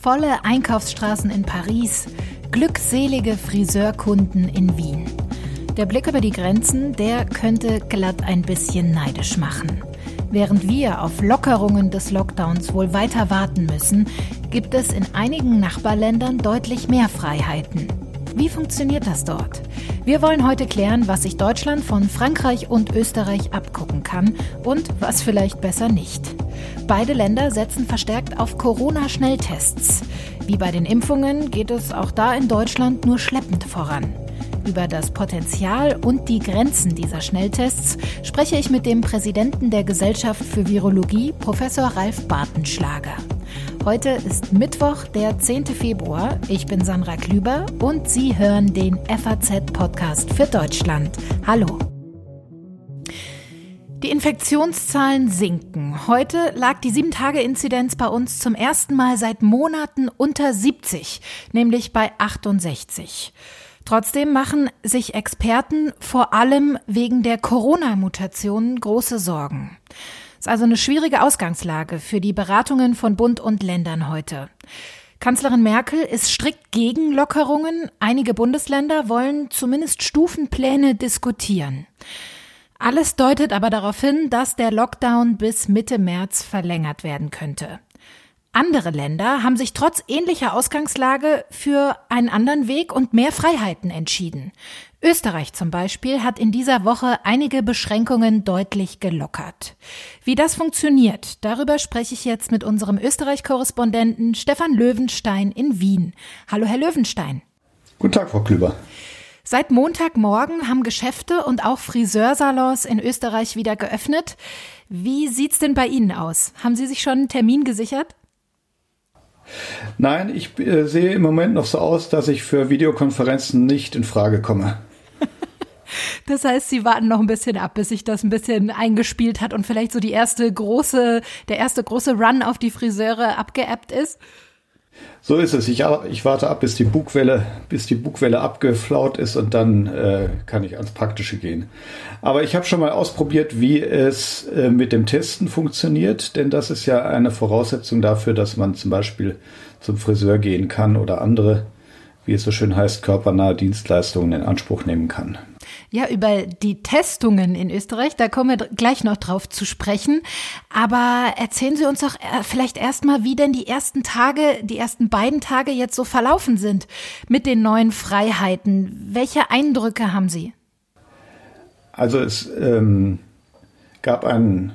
Volle Einkaufsstraßen in Paris, glückselige Friseurkunden in Wien. Der Blick über die Grenzen, der könnte glatt ein bisschen neidisch machen. Während wir auf Lockerungen des Lockdowns wohl weiter warten müssen, gibt es in einigen Nachbarländern deutlich mehr Freiheiten. Wie funktioniert das dort? Wir wollen heute klären, was sich Deutschland von Frankreich und Österreich abgucken kann und was vielleicht besser nicht. Beide Länder setzen verstärkt auf Corona-Schnelltests. Wie bei den Impfungen geht es auch da in Deutschland nur schleppend voran. Über das Potenzial und die Grenzen dieser Schnelltests spreche ich mit dem Präsidenten der Gesellschaft für Virologie, Professor Ralf Bartenschlager. Heute ist Mittwoch, der 10. Februar. Ich bin Sandra Klüber und Sie hören den FAZ-Podcast für Deutschland. Hallo. Die Infektionszahlen sinken. Heute lag die 7-Tage-Inzidenz bei uns zum ersten Mal seit Monaten unter 70, nämlich bei 68. Trotzdem machen sich Experten vor allem wegen der Corona-Mutationen große Sorgen. Ist also eine schwierige Ausgangslage für die Beratungen von Bund und Ländern heute. Kanzlerin Merkel ist strikt gegen Lockerungen. Einige Bundesländer wollen zumindest Stufenpläne diskutieren. Alles deutet aber darauf hin, dass der Lockdown bis Mitte März verlängert werden könnte. Andere Länder haben sich trotz ähnlicher Ausgangslage für einen anderen Weg und mehr Freiheiten entschieden. Österreich zum Beispiel hat in dieser Woche einige Beschränkungen deutlich gelockert. Wie das funktioniert, darüber spreche ich jetzt mit unserem Österreich-Korrespondenten Stefan Löwenstein in Wien. Hallo, Herr Löwenstein. Guten Tag, Frau Klüber. Seit Montagmorgen haben Geschäfte und auch Friseursalons in Österreich wieder geöffnet. Wie sieht's denn bei Ihnen aus? Haben Sie sich schon einen Termin gesichert? Nein, ich äh, sehe im Moment noch so aus, dass ich für Videokonferenzen nicht in Frage komme. Das heißt, Sie warten noch ein bisschen ab, bis sich das ein bisschen eingespielt hat und vielleicht so die erste große, der erste große Run auf die Friseure abgeappt ist? So ist es. Ich, ich, warte ab, bis die Bugwelle, bis die Bugwelle abgeflaut ist und dann äh, kann ich ans Praktische gehen. Aber ich habe schon mal ausprobiert, wie es äh, mit dem Testen funktioniert, denn das ist ja eine Voraussetzung dafür, dass man zum Beispiel zum Friseur gehen kann oder andere, wie es so schön heißt, körpernahe Dienstleistungen in Anspruch nehmen kann. Ja, über die Testungen in Österreich, da kommen wir gleich noch drauf zu sprechen. Aber erzählen Sie uns doch äh, vielleicht erstmal, wie denn die ersten Tage, die ersten beiden Tage jetzt so verlaufen sind mit den neuen Freiheiten. Welche Eindrücke haben Sie? Also es ähm, gab einen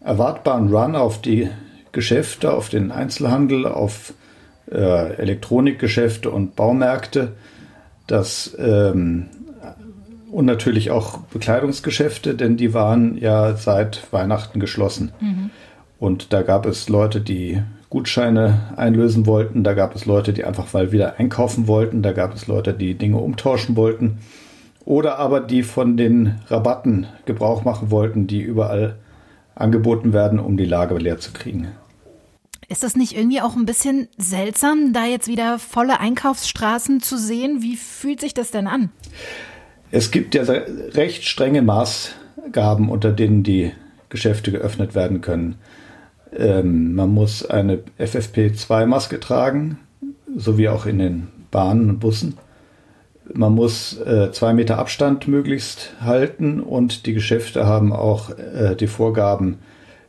erwartbaren Run auf die Geschäfte, auf den Einzelhandel, auf äh, Elektronikgeschäfte und Baumärkte. Das ähm, und natürlich auch Bekleidungsgeschäfte, denn die waren ja seit Weihnachten geschlossen. Mhm. Und da gab es Leute, die Gutscheine einlösen wollten, da gab es Leute, die einfach mal wieder einkaufen wollten, da gab es Leute, die Dinge umtauschen wollten oder aber die von den Rabatten Gebrauch machen wollten, die überall angeboten werden, um die Lage leer zu kriegen. Ist das nicht irgendwie auch ein bisschen seltsam, da jetzt wieder volle Einkaufsstraßen zu sehen? Wie fühlt sich das denn an? Es gibt ja recht strenge Maßgaben, unter denen die Geschäfte geöffnet werden können. Ähm, man muss eine FFP2-Maske tragen, sowie auch in den Bahnen und Bussen. Man muss äh, zwei Meter Abstand möglichst halten und die Geschäfte haben auch äh, die Vorgaben,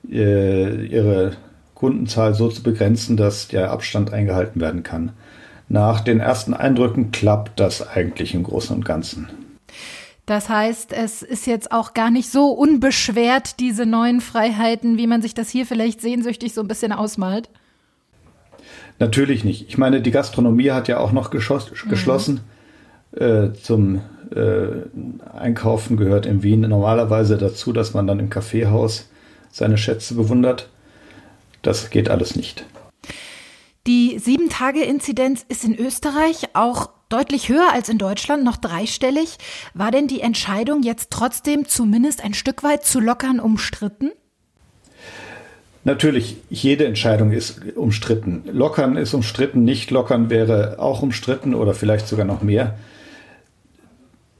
äh, ihre Kundenzahl so zu begrenzen, dass der Abstand eingehalten werden kann. Nach den ersten Eindrücken klappt das eigentlich im Großen und Ganzen. Das heißt, es ist jetzt auch gar nicht so unbeschwert, diese neuen Freiheiten, wie man sich das hier vielleicht sehnsüchtig so ein bisschen ausmalt. Natürlich nicht. Ich meine, die Gastronomie hat ja auch noch mhm. geschlossen. Äh, zum äh, Einkaufen gehört in Wien normalerweise dazu, dass man dann im Kaffeehaus seine Schätze bewundert. Das geht alles nicht. Die Sieben-Tage-Inzidenz ist in Österreich auch deutlich höher als in Deutschland, noch dreistellig. War denn die Entscheidung jetzt trotzdem zumindest ein Stück weit zu lockern umstritten? Natürlich, jede Entscheidung ist umstritten. Lockern ist umstritten, nicht lockern wäre auch umstritten oder vielleicht sogar noch mehr.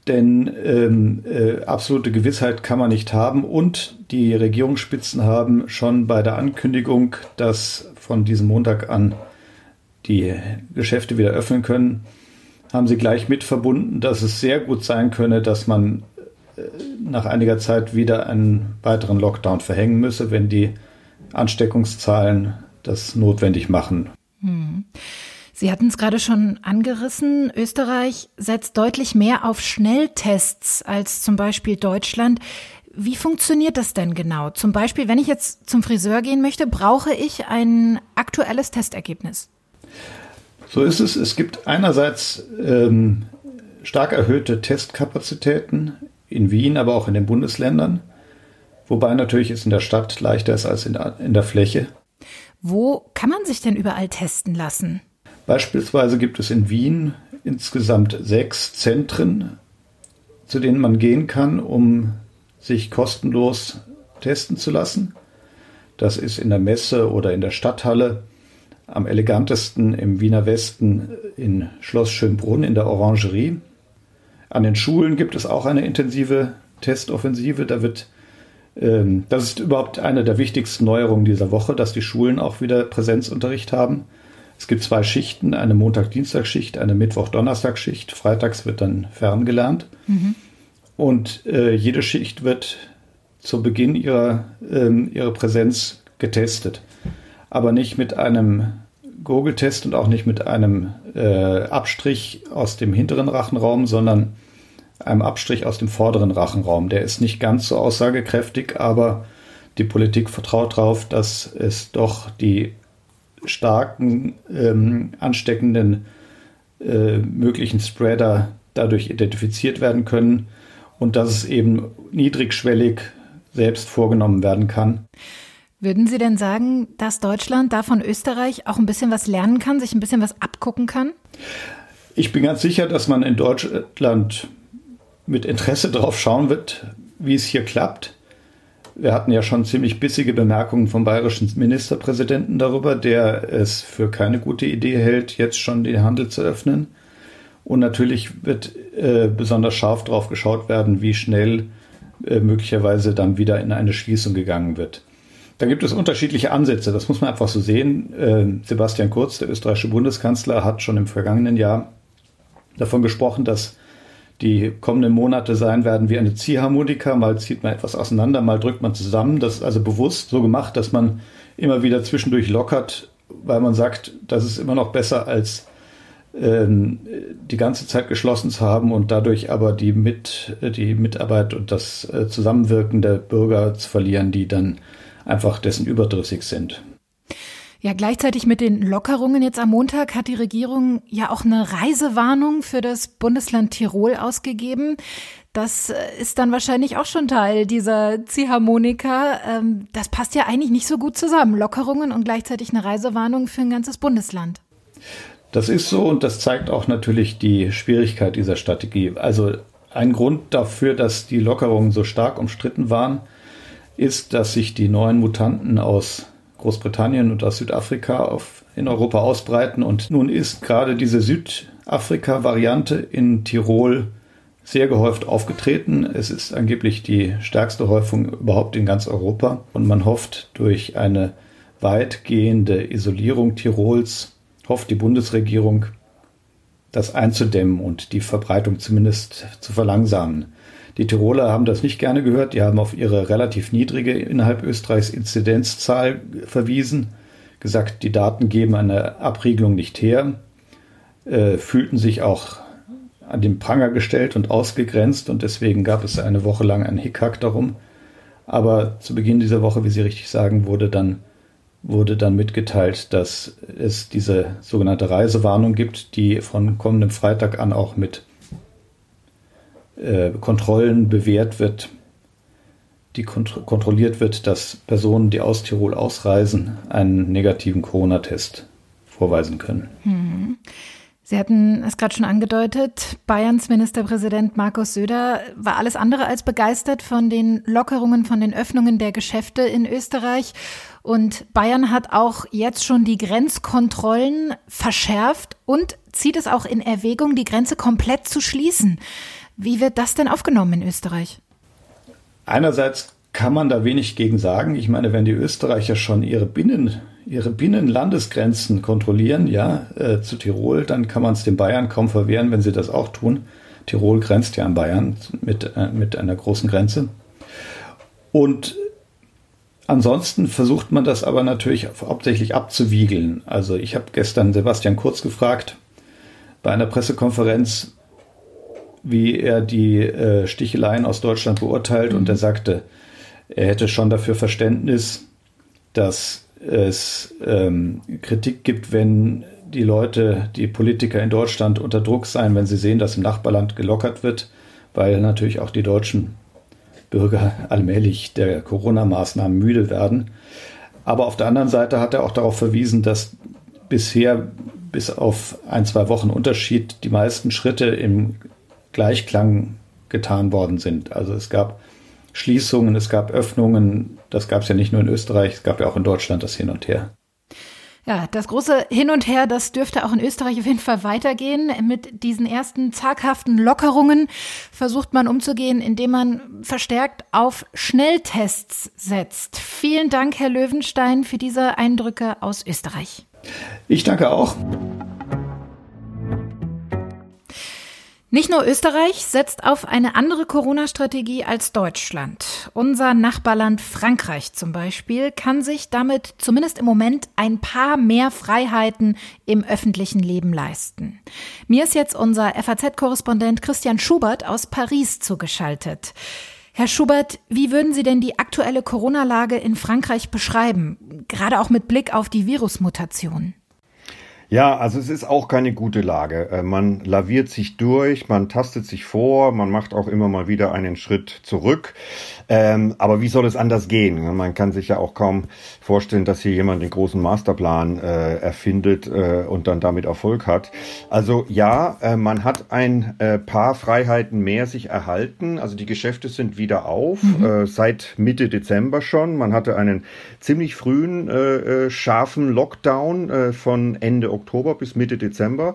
denn ähm, äh, absolute Gewissheit kann man nicht haben. Und die Regierungsspitzen haben schon bei der Ankündigung, dass von diesem Montag an die Geschäfte wieder öffnen können, haben sie gleich mit verbunden, dass es sehr gut sein könne, dass man äh, nach einiger Zeit wieder einen weiteren Lockdown verhängen müsse, wenn die Ansteckungszahlen das notwendig machen. Hm. Sie hatten es gerade schon angerissen. Österreich setzt deutlich mehr auf Schnelltests als zum Beispiel Deutschland. Wie funktioniert das denn genau? Zum Beispiel, wenn ich jetzt zum Friseur gehen möchte, brauche ich ein aktuelles Testergebnis. So ist es. Es gibt einerseits ähm, stark erhöhte Testkapazitäten in Wien, aber auch in den Bundesländern. Wobei natürlich es in der Stadt leichter ist als in der, in der Fläche. Wo kann man sich denn überall testen lassen? Beispielsweise gibt es in Wien insgesamt sechs Zentren, zu denen man gehen kann, um sich kostenlos testen zu lassen. Das ist in der Messe oder in der Stadthalle, am elegantesten im Wiener Westen in Schloss Schönbrunn in der Orangerie. An den Schulen gibt es auch eine intensive Testoffensive. Da wird, ähm, das ist überhaupt eine der wichtigsten Neuerungen dieser Woche, dass die Schulen auch wieder Präsenzunterricht haben. Es gibt zwei Schichten, eine Montag-Dienstag-Schicht, eine Mittwoch-Donnerstag-Schicht. Freitags wird dann ferngelernt. Mhm. Und äh, jede Schicht wird zu Beginn ihrer, ähm, ihrer Präsenz getestet. Aber nicht mit einem Gurgeltest und auch nicht mit einem äh, Abstrich aus dem hinteren Rachenraum, sondern einem Abstrich aus dem vorderen Rachenraum. Der ist nicht ganz so aussagekräftig, aber die Politik vertraut darauf, dass es doch die starken ähm, ansteckenden äh, möglichen Spreader dadurch identifiziert werden können und dass es eben niedrigschwellig selbst vorgenommen werden kann. Würden Sie denn sagen, dass Deutschland da von Österreich auch ein bisschen was lernen kann, sich ein bisschen was abgucken kann? Ich bin ganz sicher, dass man in Deutschland mit Interesse darauf schauen wird, wie es hier klappt. Wir hatten ja schon ziemlich bissige Bemerkungen vom bayerischen Ministerpräsidenten darüber, der es für keine gute Idee hält, jetzt schon den Handel zu öffnen. Und natürlich wird äh, besonders scharf darauf geschaut werden, wie schnell äh, möglicherweise dann wieder in eine Schließung gegangen wird. Da gibt es unterschiedliche Ansätze, das muss man einfach so sehen. Äh, Sebastian Kurz, der österreichische Bundeskanzler, hat schon im vergangenen Jahr davon gesprochen, dass die kommenden Monate sein werden wie eine Ziehharmonika. Mal zieht man etwas auseinander, mal drückt man zusammen. Das ist also bewusst so gemacht, dass man immer wieder zwischendurch lockert, weil man sagt, das ist immer noch besser als ähm, die ganze Zeit geschlossen zu haben und dadurch aber die, Mit, die Mitarbeit und das äh, Zusammenwirken der Bürger zu verlieren, die dann einfach dessen überdrüssig sind. Ja, gleichzeitig mit den Lockerungen jetzt am Montag hat die Regierung ja auch eine Reisewarnung für das Bundesland Tirol ausgegeben. Das äh, ist dann wahrscheinlich auch schon Teil dieser Ziehharmonika. Ähm, das passt ja eigentlich nicht so gut zusammen. Lockerungen und gleichzeitig eine Reisewarnung für ein ganzes Bundesland. Das ist so und das zeigt auch natürlich die Schwierigkeit dieser Strategie. Also ein Grund dafür, dass die Lockerungen so stark umstritten waren, ist, dass sich die neuen Mutanten aus Großbritannien und aus Südafrika auf, in Europa ausbreiten. Und nun ist gerade diese Südafrika-Variante in Tirol sehr gehäuft aufgetreten. Es ist angeblich die stärkste Häufung überhaupt in ganz Europa. Und man hofft durch eine weitgehende Isolierung Tirols, hofft die Bundesregierung, das einzudämmen und die Verbreitung zumindest zu verlangsamen. Die Tiroler haben das nicht gerne gehört. Die haben auf ihre relativ niedrige innerhalb Österreichs Inzidenzzahl verwiesen, gesagt, die Daten geben eine Abriegelung nicht her, äh, fühlten sich auch an den Pranger gestellt und ausgegrenzt und deswegen gab es eine Woche lang einen Hickhack darum. Aber zu Beginn dieser Woche, wie Sie richtig sagen, wurde dann, wurde dann mitgeteilt, dass es diese sogenannte Reisewarnung gibt, die von kommendem Freitag an auch mit äh, Kontrollen bewährt wird, die kont kontrolliert wird, dass Personen, die aus Tirol ausreisen, einen negativen Corona-Test vorweisen können. Hm. Sie hatten es gerade schon angedeutet, Bayerns Ministerpräsident Markus Söder war alles andere als begeistert von den Lockerungen, von den Öffnungen der Geschäfte in Österreich. Und Bayern hat auch jetzt schon die Grenzkontrollen verschärft und zieht es auch in Erwägung, die Grenze komplett zu schließen. Wie wird das denn aufgenommen in Österreich? Einerseits kann man da wenig gegen sagen. Ich meine, wenn die Österreicher schon ihre Binnen, ihre Binnenlandesgrenzen kontrollieren, ja, äh, zu Tirol, dann kann man es den Bayern kaum verwehren, wenn sie das auch tun. Tirol grenzt ja an Bayern mit, äh, mit einer großen Grenze. Und ansonsten versucht man das aber natürlich hauptsächlich abzuwiegeln. Also ich habe gestern Sebastian Kurz gefragt bei einer Pressekonferenz, wie er die äh, Sticheleien aus Deutschland beurteilt mhm. und er sagte, er hätte schon dafür Verständnis, dass es ähm, Kritik gibt, wenn die Leute, die Politiker in Deutschland unter Druck seien, wenn sie sehen, dass im Nachbarland gelockert wird, weil natürlich auch die deutschen Bürger allmählich der Corona-Maßnahmen müde werden. Aber auf der anderen Seite hat er auch darauf verwiesen, dass bisher bis auf ein, zwei Wochen Unterschied die meisten Schritte im Gleichklang getan worden sind. Also es gab Schließungen, es gab Öffnungen. Das gab es ja nicht nur in Österreich, es gab ja auch in Deutschland das Hin und Her. Ja, das große Hin und Her, das dürfte auch in Österreich auf jeden Fall weitergehen. Mit diesen ersten zaghaften Lockerungen versucht man umzugehen, indem man verstärkt auf Schnelltests setzt. Vielen Dank, Herr Löwenstein, für diese Eindrücke aus Österreich. Ich danke auch. Nicht nur Österreich setzt auf eine andere Corona-Strategie als Deutschland. Unser Nachbarland Frankreich zum Beispiel kann sich damit zumindest im Moment ein paar mehr Freiheiten im öffentlichen Leben leisten. Mir ist jetzt unser FAZ-Korrespondent Christian Schubert aus Paris zugeschaltet. Herr Schubert, wie würden Sie denn die aktuelle Corona-Lage in Frankreich beschreiben, gerade auch mit Blick auf die Virusmutation? Ja, also es ist auch keine gute Lage. Äh, man laviert sich durch, man tastet sich vor, man macht auch immer mal wieder einen Schritt zurück. Ähm, aber wie soll es anders gehen? Man kann sich ja auch kaum vorstellen, dass hier jemand den großen Masterplan äh, erfindet äh, und dann damit Erfolg hat. Also ja, äh, man hat ein äh, paar Freiheiten mehr sich erhalten. Also die Geschäfte sind wieder auf, mhm. Äh, seit Mitte Dezember schon. Man hatte einen ziemlich frühen, scharfen Lockdown von Ende Oktober bis Mitte Dezember.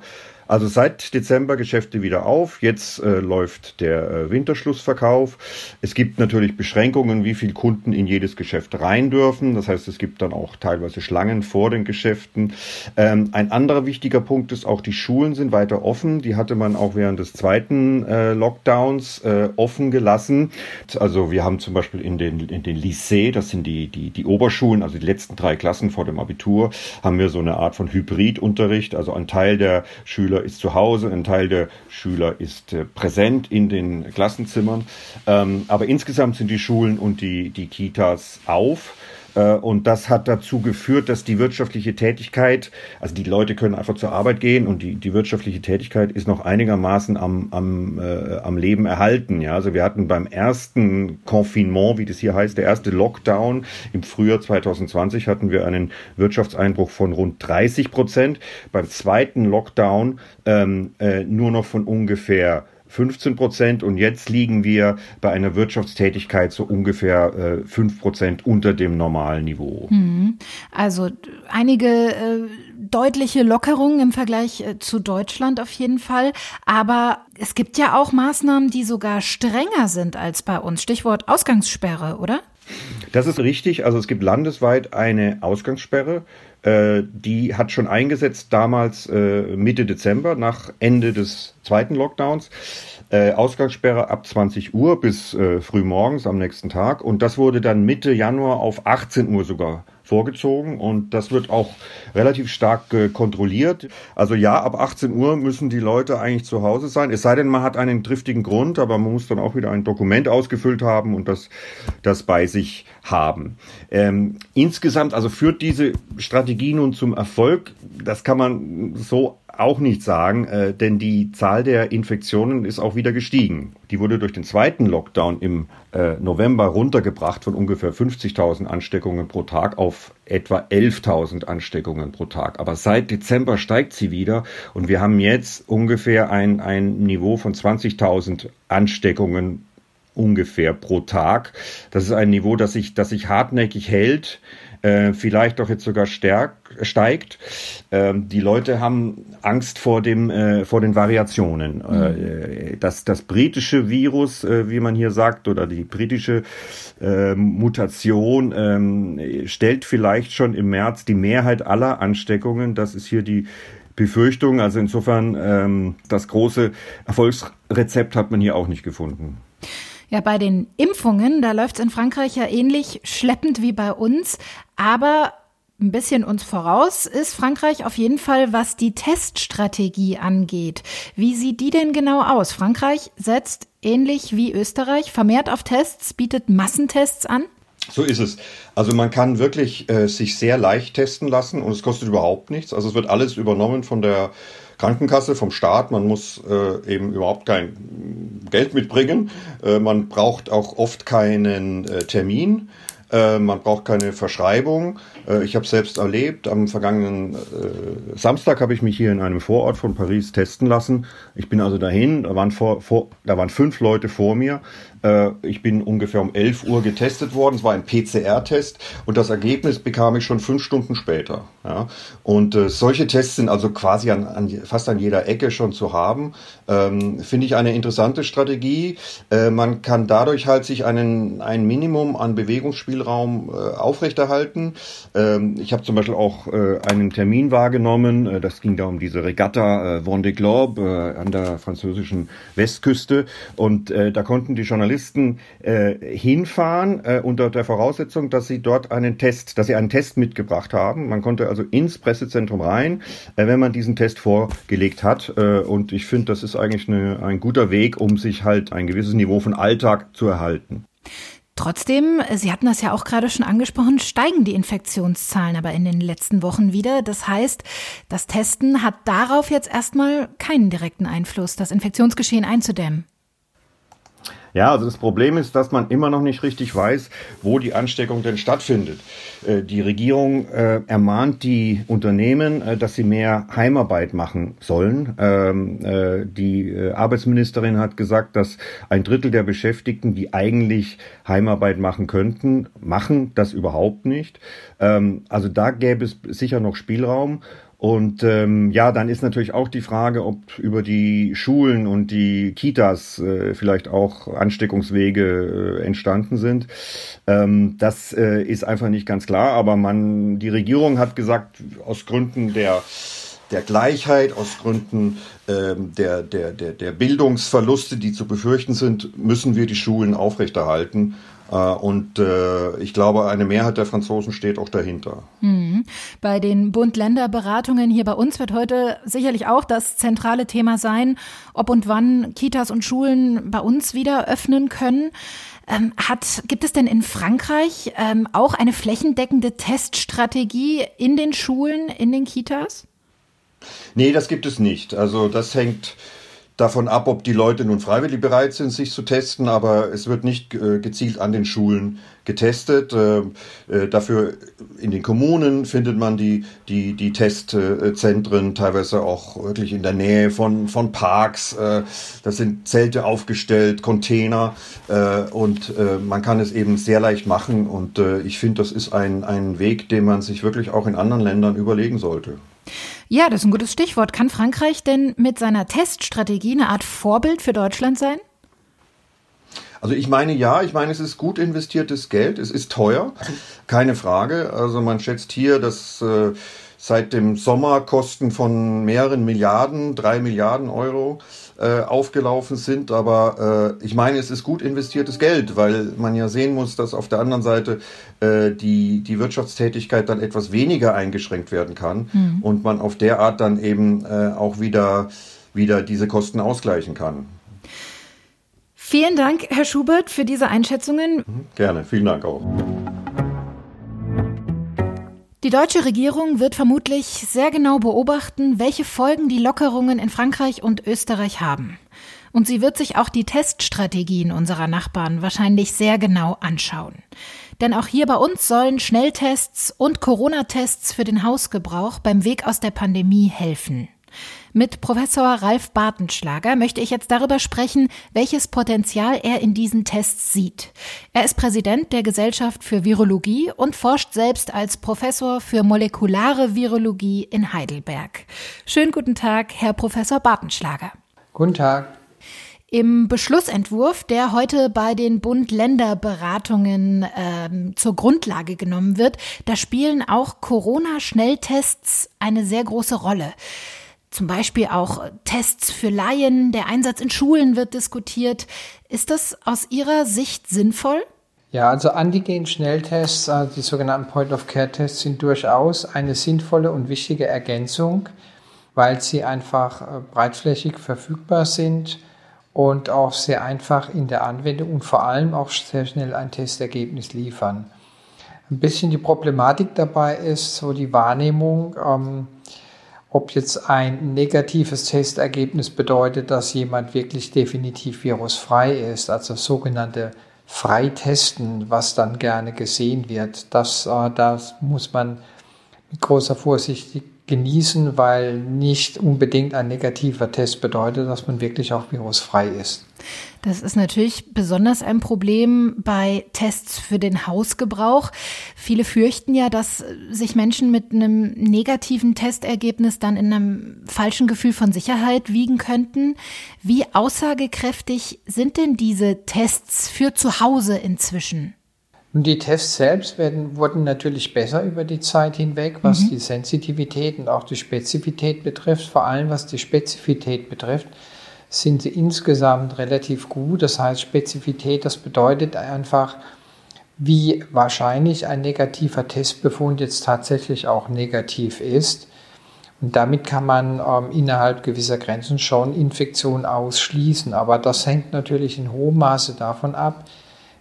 Also seit Dezember Geschäfte wieder auf. Jetzt äh, läuft der äh, Winterschlussverkauf. Es gibt natürlich Beschränkungen, wie viel Kunden in jedes Geschäft rein dürfen. Das heißt, es gibt dann auch teilweise Schlangen vor den Geschäften. Ähm, ein anderer wichtiger Punkt ist auch, die Schulen sind weiter offen. Die hatte man auch während des zweiten äh, Lockdowns äh, offen gelassen. Also wir haben zum Beispiel in den, in den Lycée, das sind die, die, die Oberschulen, also die letzten drei Klassen vor dem Abitur, haben wir so eine Art von Hybridunterricht. Also ein Teil der Schüler Schüler ist zu Hause, ein Teil der Schüler ist äh, präsent in den Klassenzimmern. Ähm, aber insgesamt sind die Schulen und die, die Kitas auf. Äh, und das hat dazu geführt, dass die wirtschaftliche Tätigkeit, also die Leute können einfach zur Arbeit gehen und die, die wirtschaftliche Tätigkeit ist noch einigermaßen am, am, äh, am Leben erhalten. Ja, also wir hatten beim ersten Confinement, wie das hier heißt, der erste Lockdown im Frühjahr 2020 hatten wir einen Wirtschaftseinbruch von rund 30 Prozent. Beim zweiten Lockdown ähm, äh, nur noch von ungefähr 15 Prozent und jetzt liegen wir bei einer Wirtschaftstätigkeit so ungefähr äh, 5 Prozent unter dem normalen Niveau. Mhm. Also einige äh, deutliche Lockerungen im Vergleich äh, zu Deutschland auf jeden Fall. Aber es gibt ja auch Maßnahmen, die sogar strenger sind als bei uns. Stichwort Ausgangssperre, oder? Das ist richtig. Also es gibt landesweit eine Ausgangssperre. Äh, die hat schon eingesetzt damals äh, Mitte Dezember nach Ende des zweiten Lockdowns. Äh, Ausgangssperre ab 20 Uhr bis äh, früh morgens am nächsten Tag. Und das wurde dann Mitte Januar auf 18 Uhr sogar vorgezogen und das wird auch relativ stark äh, kontrolliert. Also ja, ab 18 Uhr müssen die Leute eigentlich zu Hause sein, es sei denn, man hat einen triftigen Grund, aber man muss dann auch wieder ein Dokument ausgefüllt haben und das, das bei sich haben. Ähm, insgesamt, also führt diese Strategie nun zum Erfolg, das kann man so auch nicht sagen, äh, denn die Zahl der Infektionen ist auch wieder gestiegen. Die wurde durch den zweiten Lockdown im äh, November runtergebracht von ungefähr 50.000 Ansteckungen pro Tag auf etwa 11.000 Ansteckungen pro Tag. Aber seit Dezember steigt sie wieder und wir haben jetzt ungefähr ein, ein Niveau von 20.000 Ansteckungen ungefähr pro Tag. Das ist ein Niveau, das sich, das sich hartnäckig hält äh, vielleicht auch jetzt sogar stärk, steigt. Ähm, die Leute haben Angst vor dem äh, vor den Variationen. Mhm. Äh, das das britische Virus, äh, wie man hier sagt, oder die britische äh, Mutation ähm, stellt vielleicht schon im März die Mehrheit aller Ansteckungen. Das ist hier die Befürchtung. Also insofern ähm, das große Erfolgsrezept hat man hier auch nicht gefunden. Ja, bei den Impfungen, da läuft es in Frankreich ja ähnlich schleppend wie bei uns. Aber ein bisschen uns voraus ist Frankreich auf jeden Fall, was die Teststrategie angeht. Wie sieht die denn genau aus? Frankreich setzt ähnlich wie Österreich vermehrt auf Tests, bietet Massentests an? So ist es. Also man kann wirklich äh, sich sehr leicht testen lassen und es kostet überhaupt nichts. Also es wird alles übernommen von der Krankenkasse, vom Staat. Man muss äh, eben überhaupt kein Geld mitbringen. Äh, man braucht auch oft keinen äh, Termin. Äh, man braucht keine Verschreibung. Äh, ich habe selbst erlebt, am vergangenen äh, Samstag habe ich mich hier in einem Vorort von Paris testen lassen. Ich bin also dahin, da waren, vor, vor, da waren fünf Leute vor mir. Äh, ich bin ungefähr um 11 Uhr getestet worden. Es war ein PCR-Test und das Ergebnis bekam ich schon fünf Stunden später. Ja. Und äh, solche Tests sind also quasi an, an, fast an jeder Ecke schon zu haben. Ähm, Finde ich eine interessante Strategie. Äh, man kann dadurch halt sich einen, ein Minimum an Bewegungsspielraum äh, aufrechterhalten. Ähm, ich habe zum Beispiel auch äh, einen Termin wahrgenommen. Äh, das ging da um diese Regatta äh, Vendée Globe an der französischen Westküste. Und da konnten die Journalisten Journalisten äh, hinfahren äh, unter der Voraussetzung, dass sie dort einen Test, dass sie einen Test mitgebracht haben. Man konnte also ins Pressezentrum rein, äh, wenn man diesen Test vorgelegt hat. Äh, und ich finde, das ist eigentlich eine, ein guter Weg, um sich halt ein gewisses Niveau von Alltag zu erhalten. Trotzdem, Sie hatten das ja auch gerade schon angesprochen, steigen die Infektionszahlen aber in den letzten Wochen wieder. Das heißt, das Testen hat darauf jetzt erstmal keinen direkten Einfluss, das Infektionsgeschehen einzudämmen. Ja, also das Problem ist, dass man immer noch nicht richtig weiß, wo die Ansteckung denn stattfindet. Äh, die Regierung äh, ermahnt die Unternehmen, äh, dass sie mehr Heimarbeit machen sollen. Ähm, die Arbeitsministerin hat gesagt, dass ein Drittel der Beschäftigten, die eigentlich Heimarbeit machen könnten, machen das überhaupt nicht. Ähm, also da gäbe es sicher noch Spielraum. Und ähm, ja, dann ist natürlich auch die Frage, ob über die Schulen und die Kitas äh, vielleicht auch Ansteckungswege äh, entstanden sind. Ähm, das äh, ist einfach nicht ganz klar, aber man, die Regierung hat gesagt, aus Gründen der der Gleichheit, aus Gründen ähm, der, der, der, der Bildungsverluste, die zu befürchten sind, müssen wir die Schulen aufrechterhalten. Äh, und äh, ich glaube, eine Mehrheit der Franzosen steht auch dahinter. Mhm. Bei den Bund-Länder-Beratungen hier bei uns wird heute sicherlich auch das zentrale Thema sein, ob und wann Kitas und Schulen bei uns wieder öffnen können. Ähm, hat, gibt es denn in Frankreich ähm, auch eine flächendeckende Teststrategie in den Schulen, in den Kitas? Nee, das gibt es nicht. Also das hängt davon ab, ob die Leute nun freiwillig bereit sind, sich zu testen, aber es wird nicht äh, gezielt an den Schulen getestet. Äh, äh, dafür in den Kommunen findet man die, die, die Testzentren teilweise auch wirklich in der Nähe von, von Parks. Das sind Zelte aufgestellt, Container und man kann es eben sehr leicht machen und ich finde, das ist ein, ein Weg, den man sich wirklich auch in anderen Ländern überlegen sollte. Ja, das ist ein gutes Stichwort. Kann Frankreich denn mit seiner Teststrategie eine Art Vorbild für Deutschland sein? Also ich meine ja, ich meine, es ist gut investiertes Geld, es ist teuer, keine Frage. Also man schätzt hier, dass äh, seit dem Sommer Kosten von mehreren Milliarden, drei Milliarden Euro äh, aufgelaufen sind. Aber äh, ich meine, es ist gut investiertes Geld, weil man ja sehen muss, dass auf der anderen Seite äh, die, die Wirtschaftstätigkeit dann etwas weniger eingeschränkt werden kann mhm. und man auf der Art dann eben äh, auch wieder, wieder diese Kosten ausgleichen kann. Vielen Dank, Herr Schubert, für diese Einschätzungen. Mhm, gerne, vielen Dank auch. Die deutsche Regierung wird vermutlich sehr genau beobachten, welche Folgen die Lockerungen in Frankreich und Österreich haben. Und sie wird sich auch die Teststrategien unserer Nachbarn wahrscheinlich sehr genau anschauen. Denn auch hier bei uns sollen Schnelltests und Corona-Tests für den Hausgebrauch beim Weg aus der Pandemie helfen. Mit Professor Ralf Bartenschlager möchte ich jetzt darüber sprechen, welches Potenzial er in diesen Tests sieht. Er ist Präsident der Gesellschaft für Virologie und forscht selbst als Professor für molekulare Virologie in Heidelberg. Schönen guten Tag, Herr Professor Bartenschlager. Guten Tag. Im Beschlussentwurf, der heute bei den Bund-Länder-Beratungen ähm, zur Grundlage genommen wird, da spielen auch Corona-Schnelltests eine sehr große Rolle. Zum Beispiel auch Tests für Laien, der Einsatz in Schulen wird diskutiert. Ist das aus Ihrer Sicht sinnvoll? Ja, also Antigen-Schnelltests, also die sogenannten Point-of-Care-Tests, sind durchaus eine sinnvolle und wichtige Ergänzung, weil sie einfach äh, breitflächig verfügbar sind und auch sehr einfach in der Anwendung und vor allem auch sehr schnell ein Testergebnis liefern. Ein bisschen die Problematik dabei ist so die Wahrnehmung, ähm, ob jetzt ein negatives Testergebnis bedeutet, dass jemand wirklich definitiv virusfrei ist, also sogenannte Freitesten, was dann gerne gesehen wird. Das, äh, das muss man mit großer Vorsicht genießen, weil nicht unbedingt ein negativer Test bedeutet, dass man wirklich auch virusfrei ist. Das ist natürlich besonders ein Problem bei Tests für den Hausgebrauch. Viele fürchten ja, dass sich Menschen mit einem negativen Testergebnis dann in einem falschen Gefühl von Sicherheit wiegen könnten. Wie aussagekräftig sind denn diese Tests für zu Hause inzwischen? Und die Tests selbst werden, wurden natürlich besser über die Zeit hinweg, was mhm. die Sensitivität und auch die Spezifität betrifft. Vor allem was die Spezifität betrifft, sind sie insgesamt relativ gut. Das heißt, Spezifität, das bedeutet einfach, wie wahrscheinlich ein negativer Testbefund jetzt tatsächlich auch negativ ist. Und damit kann man ähm, innerhalb gewisser Grenzen schon Infektionen ausschließen. Aber das hängt natürlich in hohem Maße davon ab,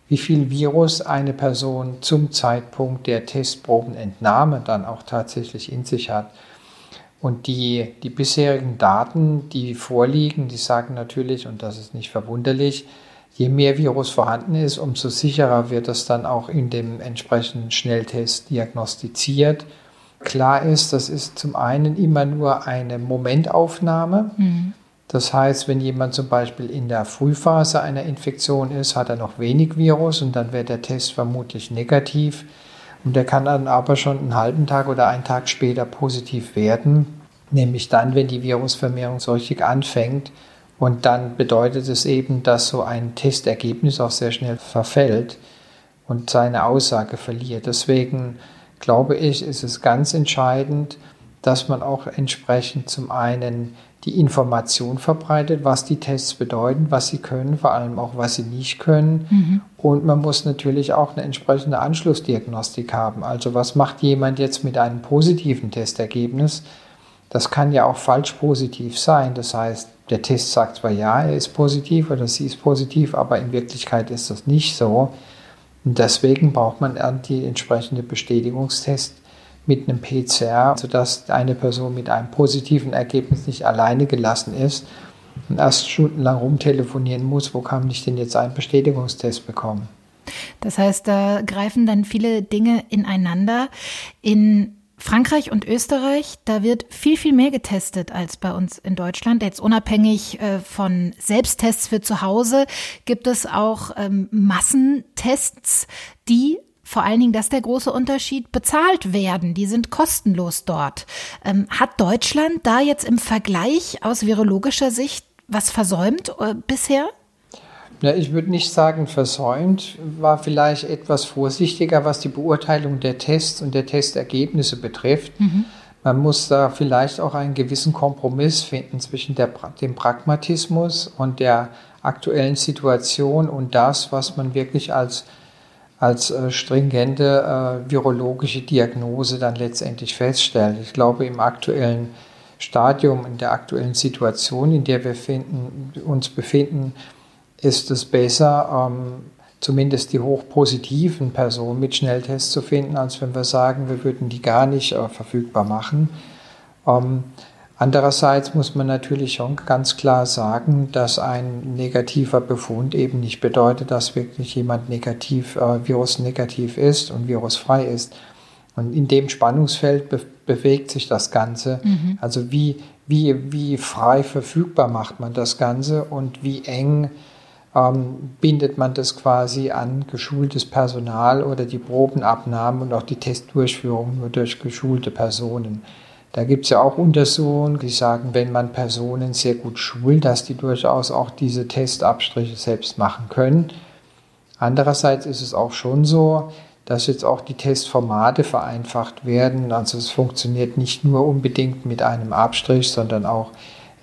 wie viel Virus eine Person zum Zeitpunkt der Testprobenentnahme dann auch tatsächlich in sich hat. Und die, die bisherigen Daten, die vorliegen, die sagen natürlich, und das ist nicht verwunderlich, je mehr Virus vorhanden ist, umso sicherer wird das dann auch in dem entsprechenden Schnelltest diagnostiziert. Klar ist, das ist zum einen immer nur eine Momentaufnahme. Mhm. Das heißt, wenn jemand zum Beispiel in der Frühphase einer Infektion ist, hat er noch wenig Virus und dann wird der Test vermutlich negativ. Und der kann dann aber schon einen halben Tag oder einen Tag später positiv werden, nämlich dann, wenn die Virusvermehrung so richtig anfängt. Und dann bedeutet es eben, dass so ein Testergebnis auch sehr schnell verfällt und seine Aussage verliert. Deswegen glaube ich, ist es ganz entscheidend, dass man auch entsprechend zum einen die Information verbreitet, was die Tests bedeuten, was sie können, vor allem auch, was sie nicht können. Mhm. Und man muss natürlich auch eine entsprechende Anschlussdiagnostik haben. Also was macht jemand jetzt mit einem positiven Testergebnis? Das kann ja auch falsch positiv sein. Das heißt, der Test sagt zwar ja, er ist positiv oder sie ist positiv, aber in Wirklichkeit ist das nicht so. Und deswegen braucht man die entsprechende Bestätigungstest mit einem PCR, sodass eine Person mit einem positiven Ergebnis nicht alleine gelassen ist und erst stundenlang rumtelefonieren muss, wo kann ich denn jetzt einen Bestätigungstest bekommen. Das heißt, da greifen dann viele Dinge ineinander. In Frankreich und Österreich, da wird viel, viel mehr getestet als bei uns in Deutschland. Jetzt unabhängig äh, von Selbsttests für zu Hause gibt es auch ähm, Massentests, die vor allen Dingen, dass der große Unterschied bezahlt werden. Die sind kostenlos dort. Ähm, hat Deutschland da jetzt im Vergleich aus virologischer Sicht was versäumt äh, bisher? Ja, ich würde nicht sagen versäumt, war vielleicht etwas vorsichtiger, was die Beurteilung der Tests und der Testergebnisse betrifft. Mhm. Man muss da vielleicht auch einen gewissen Kompromiss finden zwischen der, dem Pragmatismus und der aktuellen Situation und das, was man wirklich als als äh, stringente äh, virologische Diagnose dann letztendlich feststellt. Ich glaube, im aktuellen Stadium, in der aktuellen Situation, in der wir finden, uns befinden, ist es besser, ähm, zumindest die hochpositiven Personen mit Schnelltests zu finden, als wenn wir sagen, wir würden die gar nicht äh, verfügbar machen. Ähm, Andererseits muss man natürlich schon ganz klar sagen, dass ein negativer Befund eben nicht bedeutet, dass wirklich jemand negativ, äh, virusnegativ ist und virusfrei ist. Und in dem Spannungsfeld be bewegt sich das Ganze. Mhm. Also wie, wie, wie frei verfügbar macht man das Ganze und wie eng ähm, bindet man das quasi an geschultes Personal oder die Probenabnahmen und auch die Testdurchführung nur durch geschulte Personen. Da gibt es ja auch Untersuchungen, die sagen, wenn man Personen sehr gut schult, dass die durchaus auch diese Testabstriche selbst machen können. Andererseits ist es auch schon so, dass jetzt auch die Testformate vereinfacht werden. Also es funktioniert nicht nur unbedingt mit einem Abstrich, sondern auch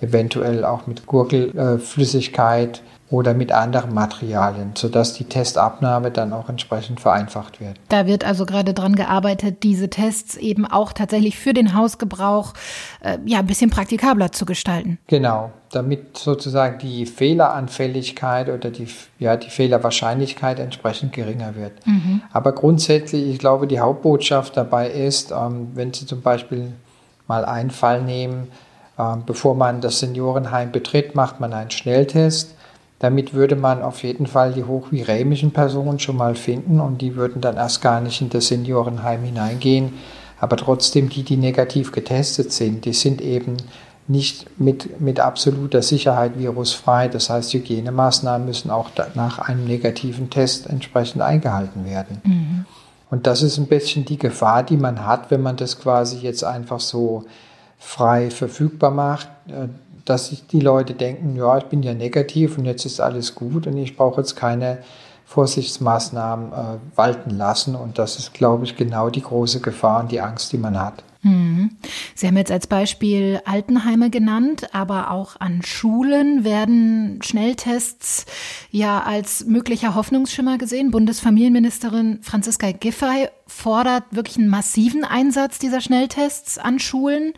eventuell auch mit Gurgelflüssigkeit oder mit anderen Materialien, sodass die Testabnahme dann auch entsprechend vereinfacht wird. Da wird also gerade dran gearbeitet, diese Tests eben auch tatsächlich für den Hausgebrauch äh, ja ein bisschen praktikabler zu gestalten. Genau, damit sozusagen die Fehleranfälligkeit oder die, ja, die Fehlerwahrscheinlichkeit entsprechend geringer wird. Mhm. Aber grundsätzlich, ich glaube, die Hauptbotschaft dabei ist, ähm, wenn Sie zum Beispiel mal einen Fall nehmen, äh, bevor man das Seniorenheim betritt, macht man einen Schnelltest damit würde man auf jeden Fall die hochviremischen Personen schon mal finden und die würden dann erst gar nicht in das Seniorenheim hineingehen. Aber trotzdem, die, die negativ getestet sind, die sind eben nicht mit, mit absoluter Sicherheit virusfrei. Das heißt, Hygienemaßnahmen müssen auch nach einem negativen Test entsprechend eingehalten werden. Mhm. Und das ist ein bisschen die Gefahr, die man hat, wenn man das quasi jetzt einfach so frei verfügbar macht. Dass sich die Leute denken, ja, ich bin ja negativ und jetzt ist alles gut und ich brauche jetzt keine Vorsichtsmaßnahmen äh, walten lassen. Und das ist, glaube ich, genau die große Gefahr und die Angst, die man hat. Mhm. Sie haben jetzt als Beispiel Altenheime genannt, aber auch an Schulen werden Schnelltests ja als möglicher Hoffnungsschimmer gesehen. Bundesfamilienministerin Franziska Giffey fordert wirklich einen massiven Einsatz dieser Schnelltests an Schulen.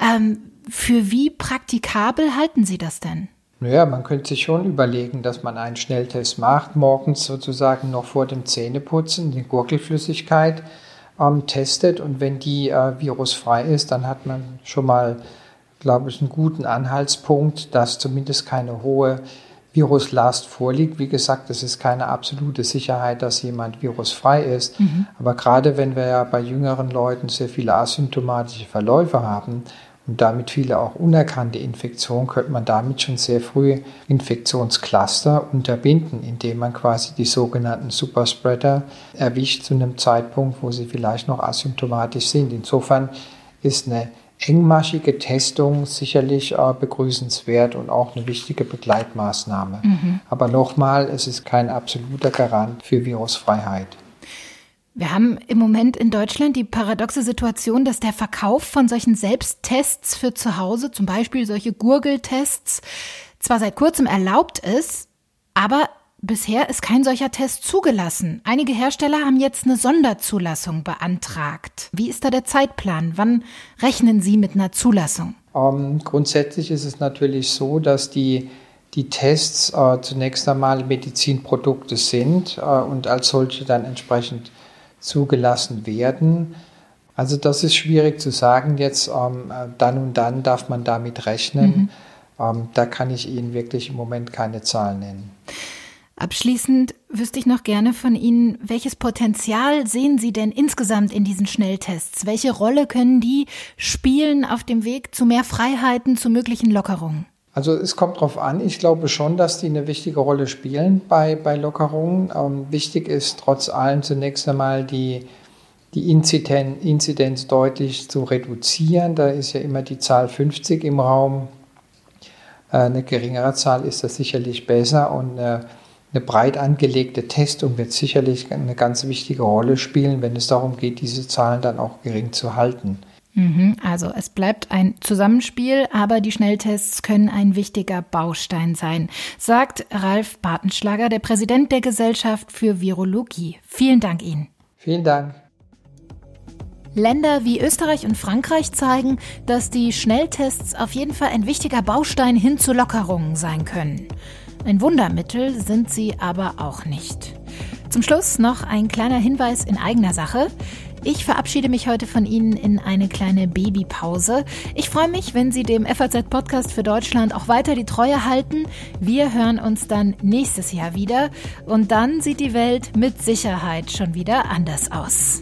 Ähm, für wie praktikabel halten Sie das denn? Naja, man könnte sich schon überlegen, dass man einen Schnelltest macht, morgens sozusagen noch vor dem Zähneputzen die Gurkelflüssigkeit ähm, testet und wenn die äh, virusfrei ist, dann hat man schon mal, glaube ich, einen guten Anhaltspunkt, dass zumindest keine hohe Viruslast vorliegt. Wie gesagt, es ist keine absolute Sicherheit, dass jemand virusfrei ist. Mhm. Aber gerade wenn wir ja bei jüngeren Leuten sehr viele asymptomatische Verläufe haben, und damit viele auch unerkannte Infektionen, könnte man damit schon sehr früh Infektionscluster unterbinden, indem man quasi die sogenannten Superspreader erwischt zu einem Zeitpunkt, wo sie vielleicht noch asymptomatisch sind. Insofern ist eine engmaschige Testung sicherlich äh, begrüßenswert und auch eine wichtige Begleitmaßnahme. Mhm. Aber nochmal, es ist kein absoluter Garant für Virusfreiheit. Wir haben im Moment in Deutschland die paradoxe Situation, dass der Verkauf von solchen Selbsttests für zu Hause, zum Beispiel solche Gurgeltests, zwar seit kurzem erlaubt ist, aber bisher ist kein solcher Test zugelassen. Einige Hersteller haben jetzt eine Sonderzulassung beantragt. Wie ist da der Zeitplan? Wann rechnen Sie mit einer Zulassung? Ähm, grundsätzlich ist es natürlich so, dass die die Tests äh, zunächst einmal Medizinprodukte sind äh, und als solche dann entsprechend zugelassen werden. Also das ist schwierig zu sagen jetzt, ähm, dann und dann darf man damit rechnen. Mhm. Ähm, da kann ich Ihnen wirklich im Moment keine Zahlen nennen. Abschließend wüsste ich noch gerne von Ihnen, welches Potenzial sehen Sie denn insgesamt in diesen Schnelltests? Welche Rolle können die spielen auf dem Weg zu mehr Freiheiten, zu möglichen Lockerungen? Also es kommt darauf an. Ich glaube schon, dass die eine wichtige Rolle spielen bei, bei Lockerungen. Ähm, wichtig ist trotz allem zunächst einmal die, die Inzidenz, Inzidenz deutlich zu reduzieren. Da ist ja immer die Zahl 50 im Raum. Äh, eine geringere Zahl ist das sicherlich besser und eine, eine breit angelegte Testung wird sicherlich eine ganz wichtige Rolle spielen, wenn es darum geht, diese Zahlen dann auch gering zu halten. Mhm, also es bleibt ein Zusammenspiel, aber die Schnelltests können ein wichtiger Baustein sein, sagt Ralf Bartenschlager, der Präsident der Gesellschaft für Virologie. Vielen Dank Ihnen. Vielen Dank. Länder wie Österreich und Frankreich zeigen, dass die Schnelltests auf jeden Fall ein wichtiger Baustein hin zu Lockerungen sein können. Ein Wundermittel sind sie aber auch nicht. Zum Schluss noch ein kleiner Hinweis in eigener Sache. Ich verabschiede mich heute von Ihnen in eine kleine Babypause. Ich freue mich, wenn Sie dem FAZ-Podcast für Deutschland auch weiter die Treue halten. Wir hören uns dann nächstes Jahr wieder und dann sieht die Welt mit Sicherheit schon wieder anders aus.